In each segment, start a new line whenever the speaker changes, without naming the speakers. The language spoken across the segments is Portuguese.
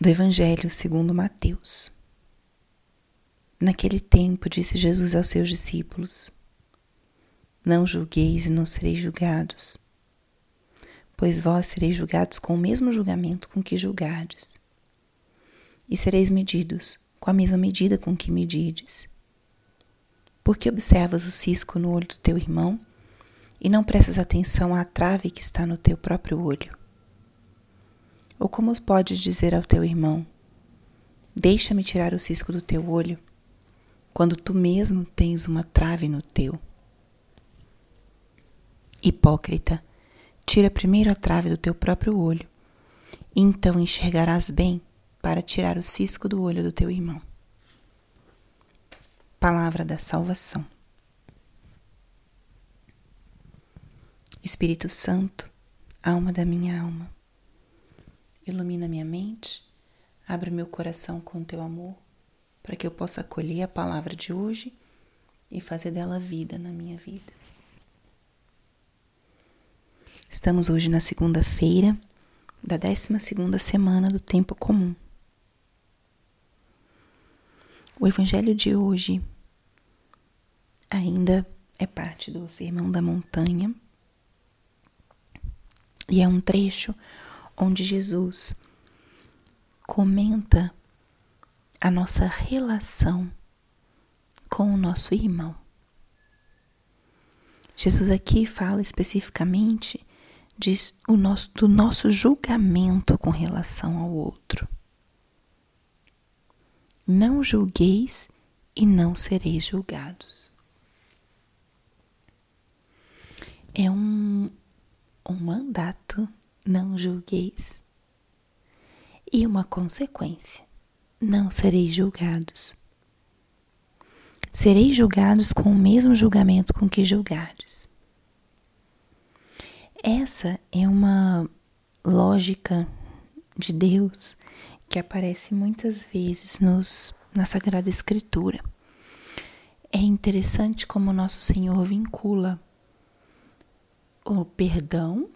do Evangelho segundo Mateus. Naquele tempo disse Jesus aos seus discípulos: Não julgueis e não sereis julgados, pois vós sereis julgados com o mesmo julgamento com que julgardes, e sereis medidos com a mesma medida com que medides. Porque observas o cisco no olho do teu irmão e não prestas atenção à trave que está no teu próprio olho? Ou como podes dizer ao teu irmão: Deixa-me tirar o cisco do teu olho, quando tu mesmo tens uma trave no teu? Hipócrita, tira primeiro a trave do teu próprio olho, e então enxergarás bem para tirar o cisco do olho do teu irmão. Palavra da Salvação. Espírito Santo, alma da minha alma ilumina minha mente, abre meu coração com teu amor, para que eu possa acolher a palavra de hoje e fazer dela vida na minha vida. Estamos hoje na segunda-feira da 12 segunda semana do tempo comum. O evangelho de hoje ainda é parte do Sermão da Montanha e é um trecho onde Jesus comenta a nossa relação com o nosso irmão. Jesus aqui fala especificamente diz o nosso, do nosso julgamento com relação ao outro. Não julgueis e não sereis julgados. É um, um mandato não julgueis. E uma consequência: não sereis julgados. Sereis julgados com o mesmo julgamento com que julgardes. Essa é uma lógica de Deus que aparece muitas vezes nos, na Sagrada Escritura. É interessante como nosso Senhor vincula o perdão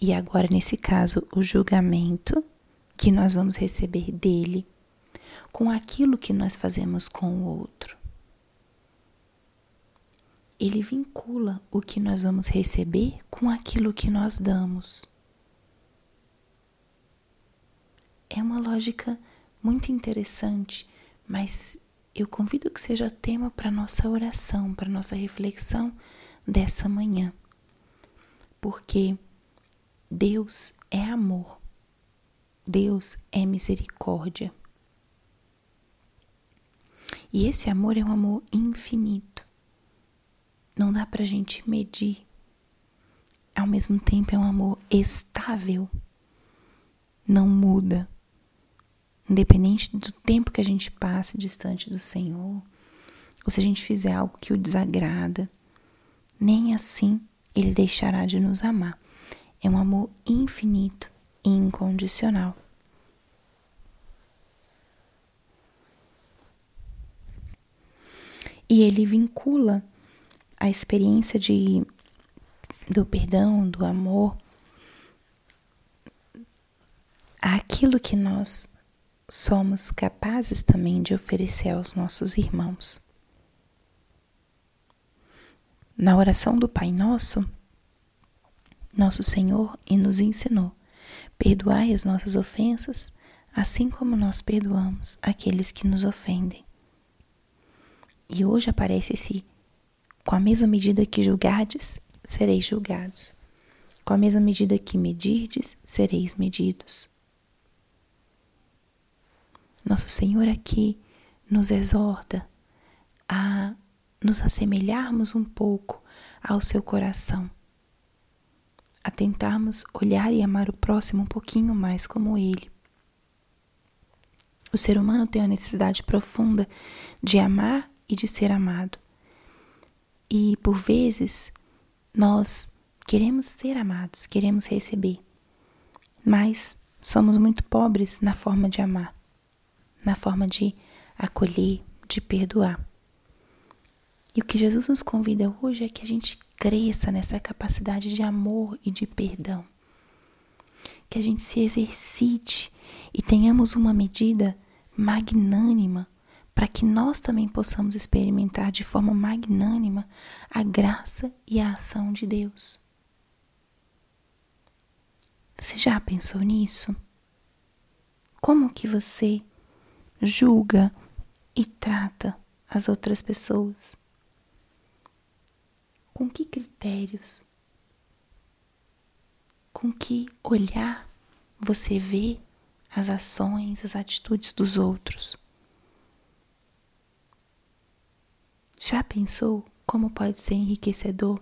e agora, nesse caso, o julgamento que nós vamos receber dele com aquilo que nós fazemos com o outro. Ele vincula o que nós vamos receber com aquilo que nós damos. É uma lógica muito interessante, mas eu convido que seja tema para nossa oração, para nossa reflexão dessa manhã. Porque Deus é amor. Deus é misericórdia. E esse amor é um amor infinito. Não dá pra gente medir. Ao mesmo tempo é um amor estável. Não muda. Independente do tempo que a gente passe distante do Senhor, ou se a gente fizer algo que o desagrada, nem assim ele deixará de nos amar é um amor infinito e incondicional. E ele vincula a experiência de do perdão, do amor, àquilo que nós somos capazes também de oferecer aos nossos irmãos. Na oração do Pai Nosso, nosso Senhor e nos ensinou: Perdoai as nossas ofensas, assim como nós perdoamos aqueles que nos ofendem. E hoje aparece esse: com a mesma medida que julgardes, sereis julgados. Com a mesma medida que medirdes, sereis medidos. Nosso Senhor aqui nos exorta a nos assemelharmos um pouco ao seu coração a tentarmos olhar e amar o próximo um pouquinho mais como ele. O ser humano tem uma necessidade profunda de amar e de ser amado. E por vezes nós queremos ser amados, queremos receber, mas somos muito pobres na forma de amar, na forma de acolher, de perdoar. E o que Jesus nos convida hoje é que a gente cresça nessa capacidade de amor e de perdão. que a gente se exercite e tenhamos uma medida magnânima para que nós também possamos experimentar de forma magnânima a graça e a ação de Deus. Você já pensou nisso? Como que você julga e trata as outras pessoas? Com que critérios? Com que olhar você vê as ações, as atitudes dos outros? Já pensou como pode ser enriquecedor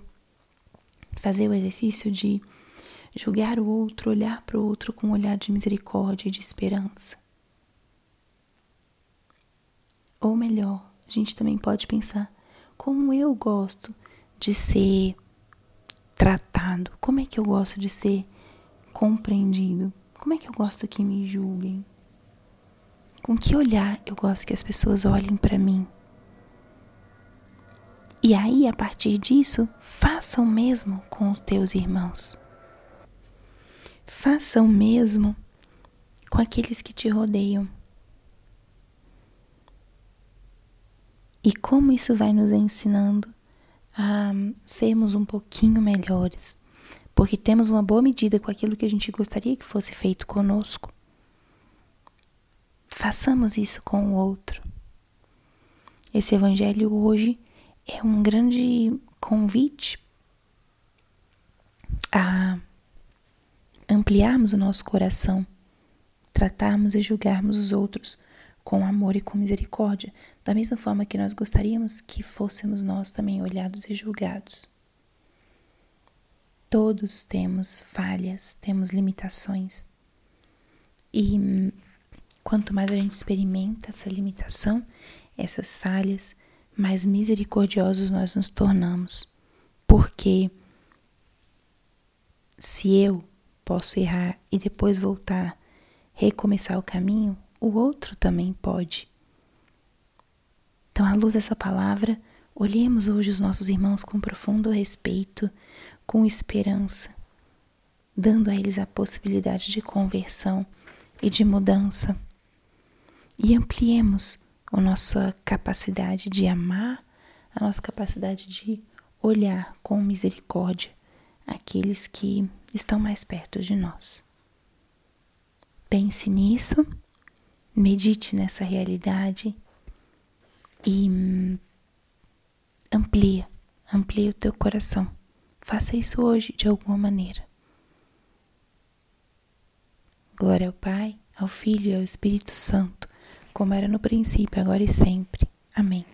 fazer o exercício de julgar o outro, olhar para o outro com um olhar de misericórdia e de esperança? Ou melhor, a gente também pode pensar como eu gosto de ser tratado, como é que eu gosto de ser compreendido, como é que eu gosto que me julguem, com que olhar eu gosto que as pessoas olhem para mim. E aí, a partir disso, faça o mesmo com os teus irmãos. Faça o mesmo com aqueles que te rodeiam. E como isso vai nos ensinando a sermos um pouquinho melhores, porque temos uma boa medida com aquilo que a gente gostaria que fosse feito conosco. Façamos isso com o outro. Esse evangelho hoje é um grande convite a ampliarmos o nosso coração, tratarmos e julgarmos os outros com amor e com misericórdia, da mesma forma que nós gostaríamos que fôssemos nós também olhados e julgados. Todos temos falhas, temos limitações. E quanto mais a gente experimenta essa limitação, essas falhas, mais misericordiosos nós nos tornamos. Porque se eu posso errar e depois voltar, recomeçar o caminho, o outro também pode. Então, à luz dessa palavra, olhemos hoje os nossos irmãos com profundo respeito, com esperança, dando a eles a possibilidade de conversão e de mudança. E ampliemos a nossa capacidade de amar, a nossa capacidade de olhar com misericórdia aqueles que estão mais perto de nós. Pense nisso medite nessa realidade e hum, amplia, amplia o teu coração. Faça isso hoje de alguma maneira. Glória ao Pai, ao Filho e ao Espírito Santo, como era no princípio, agora e sempre. Amém.